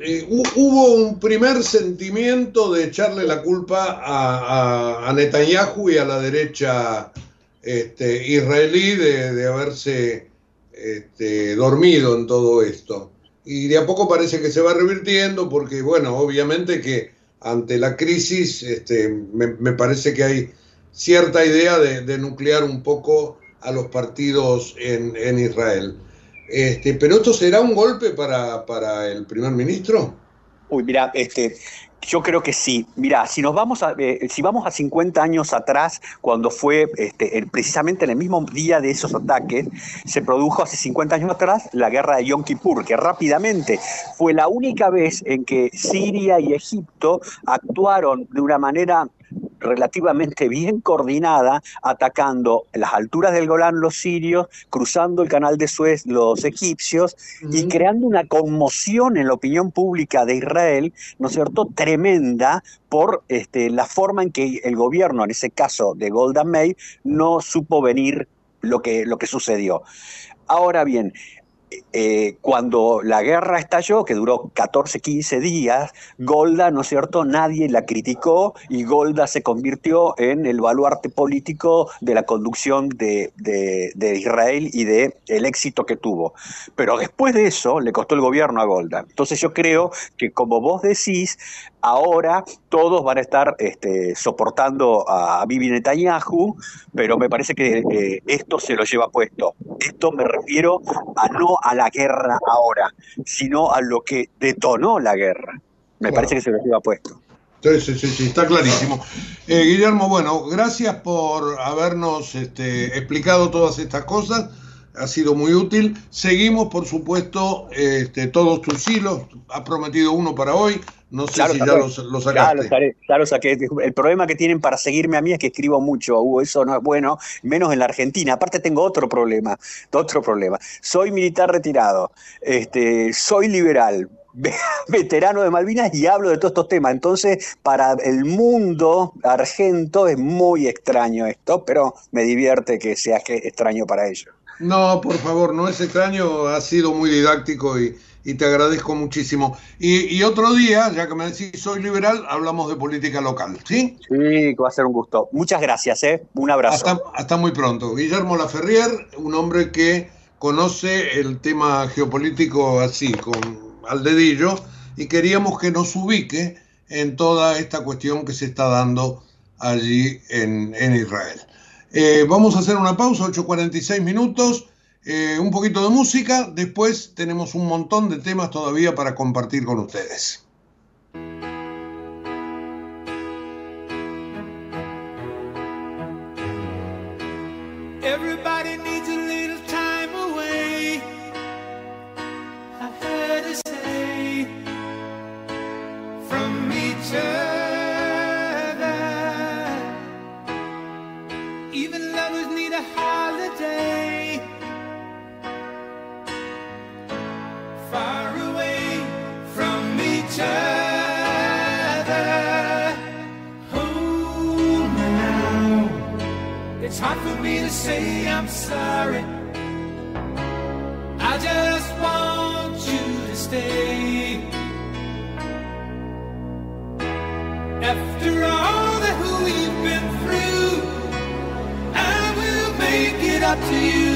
eh, hubo un primer sentimiento de echarle la culpa a, Netanyahu y a la derecha este, israelí de, haberse este, dormido en todo esto. Y de a poco parece que se va revirtiendo porque, bueno, obviamente que ante la crisis este, me, parece que hay cierta idea de, nuclear un poco a los partidos en, en Israel. Este, pero esto será un golpe para, para el primer ministro.
Uy, mira, este, yo creo que sí. Mira, si nos vamos a, eh, si vamos a 50 años atrás, cuando fue este, precisamente en el mismo día de esos ataques, se produjo hace 50 años atrás la guerra de Yom Kippur, que rápidamente fue la única vez en que Siria y Egipto actuaron de una manera relativamente bien coordinada, atacando las alturas del Golán los sirios, cruzando el canal de Suez los egipcios y creando una conmoción en la opinión pública de Israel, ¿no es cierto?, tremenda por este, la forma en que el gobierno, en ese caso de Golda Meir, no supo venir lo que, lo que sucedió. Ahora bien, eh, cuando la guerra estalló, que duró 14, 15 días, Golda, ¿no es cierto?, nadie la criticó y Golda se convirtió en el baluarte político de la conducción de, Israel y del el éxito que tuvo. Pero después de eso le costó el gobierno a Golda. Entonces yo creo que, como vos decís, ahora todos van a estar este, soportando a Bibi Netanyahu, pero me parece que eh, esto se lo lleva puesto. Esto me refiero a no a la guerra ahora, sino a lo que detonó la guerra. Me parece que se lo lleva puesto.
Sí, sí, sí, está clarísimo. Eh, Guillermo, bueno, gracias por habernos este, explicado todas estas cosas ha sido muy útil. Seguimos, por supuesto, este, todos tus hilos. Has prometido uno para hoy. No sé si ya los, los sacaste.
Ya lo, saqué. El problema que tienen para seguirme a mí es que escribo mucho, Hugo. Eso no es bueno, menos en la Argentina. Aparte tengo otro problema, otro problema. Soy militar retirado, este, soy liberal, veterano de Malvinas y hablo de todos estos temas. Entonces, para el mundo argento es muy extraño esto, pero me divierte que sea extraño para ellos.
No, por favor, no es extraño, ha sido muy didáctico y, te agradezco muchísimo. Y, otro día, ya que me decís soy liberal, hablamos de política local, ¿sí?
Sí, va a ser un gusto. Muchas gracias, ¿eh? Un abrazo.
Hasta, hasta muy pronto. Guillermo Laferrier, un hombre que conoce el tema geopolítico así, con al dedillo, y queríamos que nos ubique en toda esta cuestión que se está dando allí en, en Israel. Eh, vamos a hacer una pausa, 8.46 minutos, eh, un poquito de música, después tenemos un montón de temas todavía para compartir con ustedes. Say I'm sorry. I just want you to stay. After all that we've been through, I will make it up to you.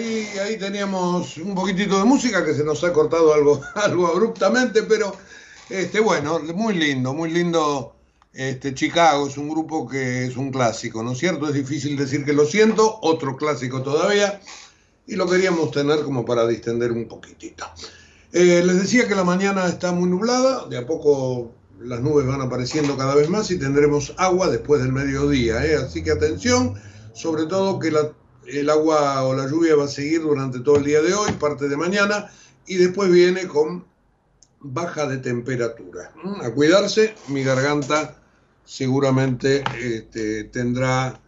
Ahí, ahí teníamos un poquitito de música que se nos ha cortado algo, algo abruptamente, pero este, bueno, muy lindo, muy lindo. Este, Chicago es un grupo que es un clásico, ¿no es cierto? Es difícil decir que lo siento, otro clásico todavía, y lo queríamos tener como para distender un poquitito. Eh, les decía que la mañana está muy nublada, de a poco las nubes van apareciendo cada vez más y tendremos agua después del mediodía, ¿eh? así que atención, sobre todo que el agua o la lluvia va a seguir durante todo el día de hoy, parte de mañana, y después viene con baja de temperatura. A cuidarse, mi garganta seguramente este, tendrá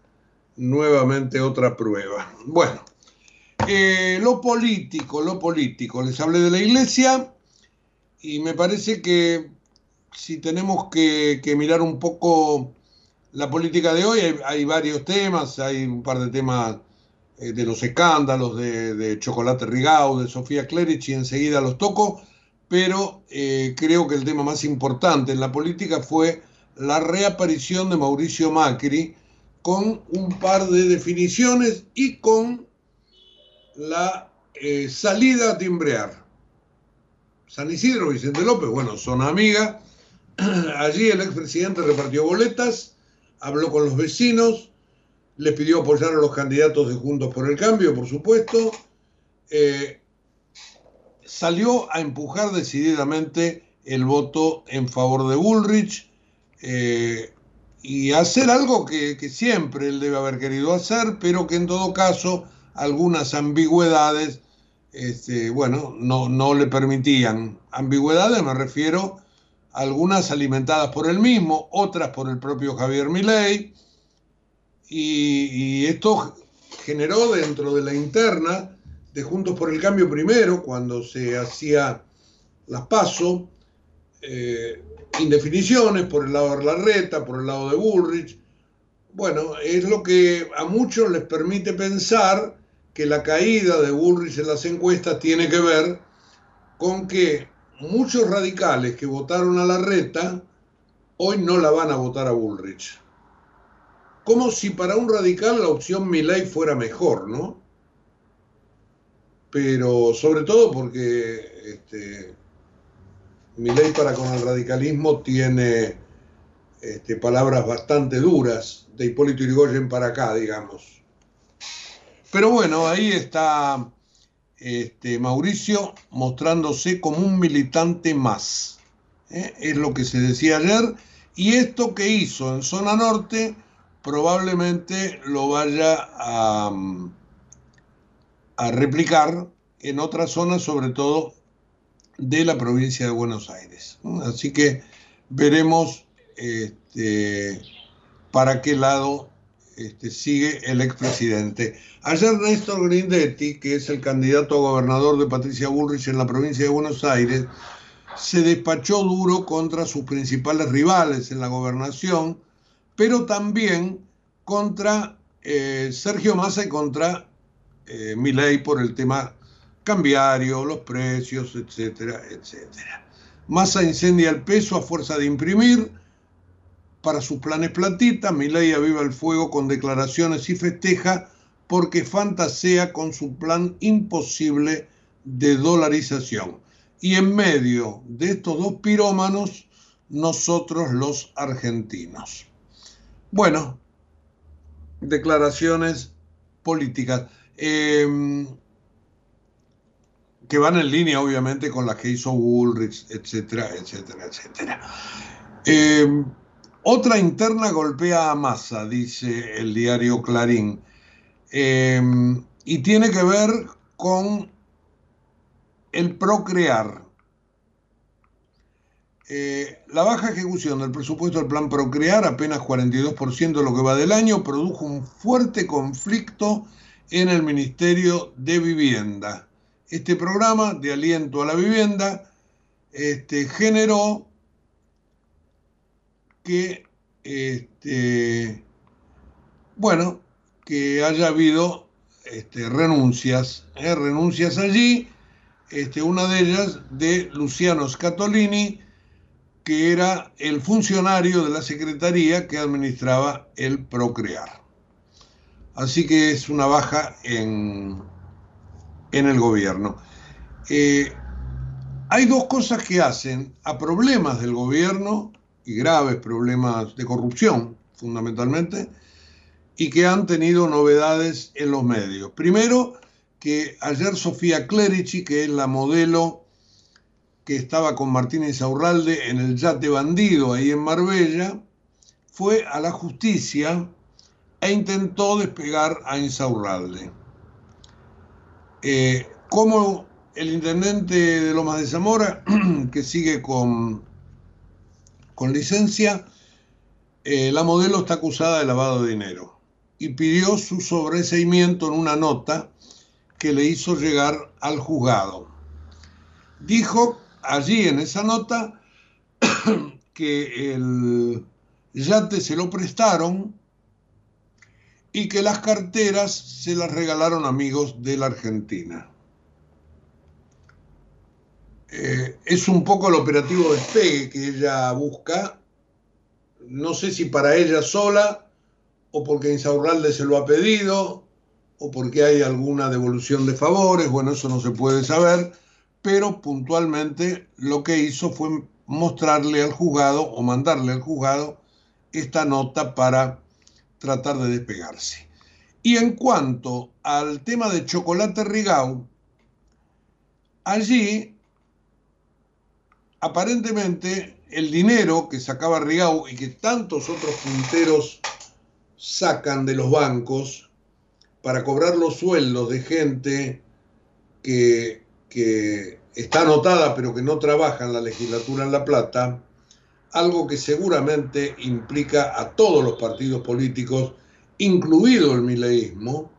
nuevamente otra prueba. Bueno, eh, lo político, lo político. Les hablé de la iglesia y me parece que si tenemos que, mirar un poco la política de hoy, hay, varios temas, hay un par de temas eh, de los escándalos de, Chocolate Rigau, de Sofía Clerici, y enseguida los toco pero eh, creo que el tema más importante en la política fue la reaparición de Mauricio Macri con un par de definiciones y con la eh, salida a timbrear. San Isidro, Vicente López, bueno, son amigas. Allí el expresidente repartió boletas, habló con los vecinos, les pidió apoyar a los candidatos de Juntos por el Cambio, por supuesto. Eh, salió a empujar decididamente el voto en favor de Bullrich eh, y hacer algo que, siempre él debe haber querido hacer, pero que en todo caso algunas ambigüedades, este, bueno, no, no le permitían. Ambigüedades me refiero a algunas alimentadas por él mismo, otras por el propio Javier Milei, y, esto generó dentro de la interna de Juntos por el Cambio primero, cuando se hacía las PASO, eh, indefiniciones por el lado de Larreta, por el lado de Bullrich. Bueno, es lo que a muchos les permite pensar que la caída de Bullrich en las encuestas tiene que ver con que muchos radicales que votaron a Larreta hoy no la van a votar a Bullrich. Como si para un radical la opción Milei fuera mejor, ¿no? pero sobre todo porque este, mi ley para con el radicalismo tiene este, palabras bastante duras de Hipólito Yrigoyen para acá, digamos. Pero bueno, ahí está este, Mauricio mostrándose como un militante más. ¿eh? Es lo que se decía ayer. Y esto que hizo en zona norte probablemente lo vaya a replicar en otras zonas, sobre todo de la provincia de Buenos Aires. Así que veremos este, para qué lado este, sigue el expresidente. Ayer Néstor Grindetti, que es el candidato a gobernador de Patricia Bullrich en la provincia de Buenos Aires, se despachó duro contra sus principales rivales en la gobernación, pero también contra eh, Sergio Massa y contra eh, mi ley por el tema cambiario, los precios, etcétera, etcétera. Massa incendia el peso a fuerza de imprimir para sus planes platita, ley aviva el fuego con declaraciones y festeja porque fantasea con su plan imposible de dolarización. Y en medio de estos dos pirómanos, nosotros los argentinos. Bueno, declaraciones políticas. Em, que van en línea obviamente con las que hizo Bullrich, etcétera, etcétera, etcétera. Em, otra interna golpea a Massa, dice el diario Clarín, em, y tiene que ver con el procrear. Eh, la baja ejecución del presupuesto del plan Procrear, apenas 42% de lo que va del año, produjo un fuerte conflicto en el Ministerio de Vivienda. Este programa de aliento a la vivienda este, generó que, este, bueno, que haya habido este, renuncias, ¿eh? renuncias allí, este, una de ellas de Luciano Scatolini, que era el funcionario de la Secretaría que administraba el Procrear. Así que es una baja en, en el gobierno. Eh, hay dos cosas que hacen a problemas del gobierno y graves problemas de corrupción, fundamentalmente, y que han tenido novedades en los medios. Primero, que ayer Sofía Clerici, que es la modelo que estaba con Martínez Aurralde en el yate bandido ahí en Marbella, fue a la justicia e intentó despegar a Insaurralde. Eh, como el intendente de Lomas de Zamora, que sigue con, con licencia, eh, la modelo está acusada de lavado de dinero y pidió su sobreseimiento en una nota que le hizo llegar al juzgado. Dijo allí en esa nota que el yate se lo prestaron y que las carteras se las regalaron amigos de la Argentina. Eh, es un poco el operativo despegue que ella busca, no sé si para ella sola o porque Insaurralde se lo ha pedido o porque hay alguna devolución de favores, bueno, eso no se puede saber, pero puntualmente lo que hizo fue mostrarle al juzgado o mandarle al juzgado esta nota para tratar de despegarse. Y en cuanto al tema de Chocolate Rigau, allí aparentemente el dinero que sacaba Rigau y que tantos otros punteros sacan de los bancos para cobrar los sueldos de gente que, que está anotada pero que no trabaja en la legislatura en La Plata, algo que seguramente implica a todos los partidos políticos, incluido el mileísmo,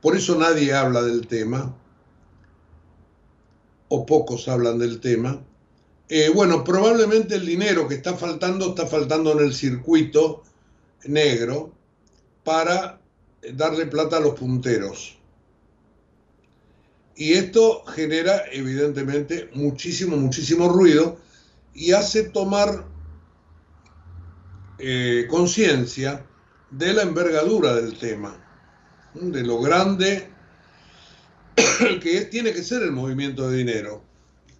por eso nadie habla del tema, o pocos hablan del tema. Eh, bueno, probablemente el dinero que está faltando está faltando en el circuito negro para darle plata a los punteros. Y esto genera evidentemente muchísimo, muchísimo ruido y hace tomar eh, conciencia de la envergadura del tema, de lo grande que tiene que ser el movimiento de dinero.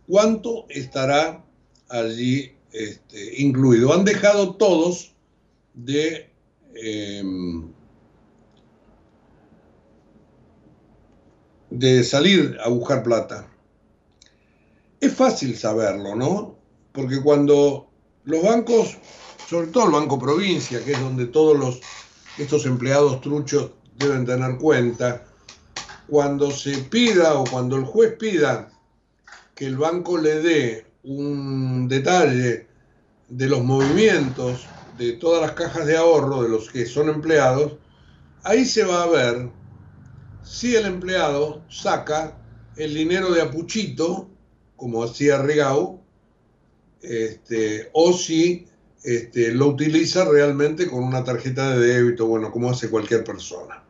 ¿Cuánto estará allí este, incluido? Han dejado todos de... Em, de salir a buscar plata. Es fácil saberlo, ¿no? porque cuando los bancos, sobre todo el Banco Provincia, que es donde todos los, estos empleados truchos deben tener cuenta, cuando se pida o cuando el juez pida que el banco le dé un detalle de los movimientos de todas las cajas de ahorro de los que son empleados, ahí se va a ver si el empleado saca el dinero de Apuchito, como hacía Regau, este, o si este, lo utiliza realmente con una tarjeta de débito, bueno, como hace cualquier persona.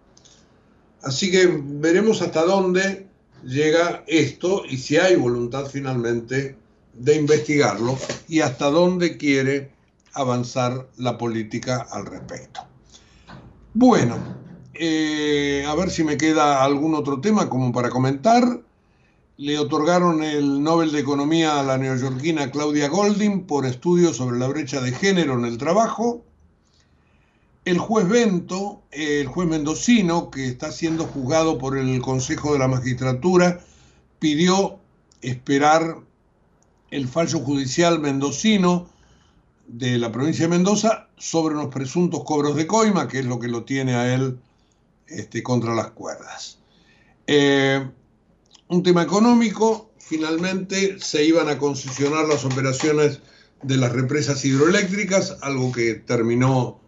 Así que veremos hasta dónde llega esto y si hay voluntad finalmente de investigarlo y hasta dónde quiere avanzar la política al respecto. Bueno, eh, a ver si me queda algún otro tema como para comentar le otorgaron el Nobel de Economía a la neoyorquina Claudia Golding por estudios sobre la brecha de género en el trabajo. El juez Bento, el juez mendocino, que está siendo juzgado por el Consejo de la Magistratura, pidió esperar el fallo judicial mendocino de la provincia de Mendoza sobre unos presuntos cobros de coima, que es lo que lo tiene a él este, contra las cuerdas. Eh, un tema económico, finalmente se iban a concesionar las operaciones de las represas hidroeléctricas, algo que terminó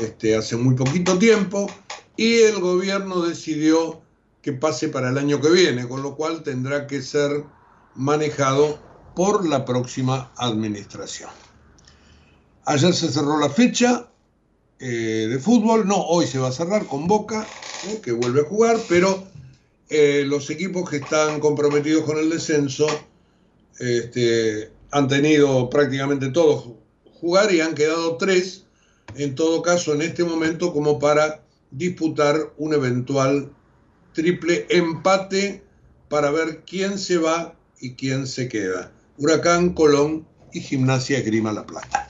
este, hace muy poquito tiempo, y el gobierno decidió que pase para el año que viene, con lo cual tendrá que ser manejado por la próxima administración. Ayer se cerró la fecha eh, de fútbol, no, hoy se va a cerrar con Boca, que vuelve a jugar, pero eh, los equipos que están comprometidos con el descenso este, han tenido prácticamente todos jugar y han quedado tres, en todo caso, en este momento, como para disputar un eventual triple empate para ver quién se va y quién se queda. Huracán, Colón y Gimnasia Grima La Plata.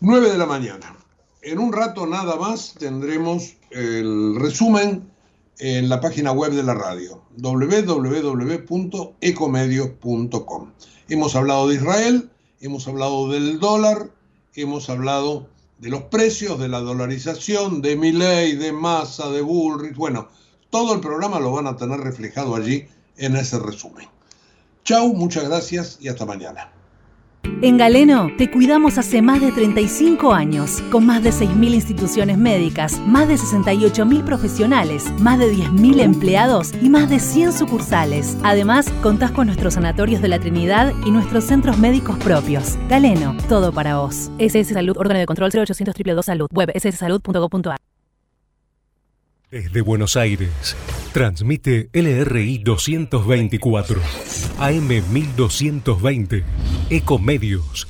9 de la mañana. En un rato nada más tendremos el resumen en la página web de la radio, www.ecomedios.com. Hemos hablado de Israel, hemos hablado del dólar, hemos hablado de los precios, de la dolarización, de Milley, de Massa, de Bullrich. Bueno, todo el programa lo van a tener reflejado allí en ese resumen. Chau, muchas gracias y hasta mañana.
En Galeno te cuidamos hace más de 35 años, con más de 6.000 instituciones médicas, más de 68.000 profesionales, más de 10.000 empleados y más de 100 sucursales. Además, contás con nuestros sanatorios de la Trinidad y nuestros centros médicos propios. Galeno, todo para vos. SS Salud, órgano de control 0800 222 Salud, web sssalud.gov.ar.
Desde Buenos Aires, transmite LRI 224, AM1220. Ecomedios.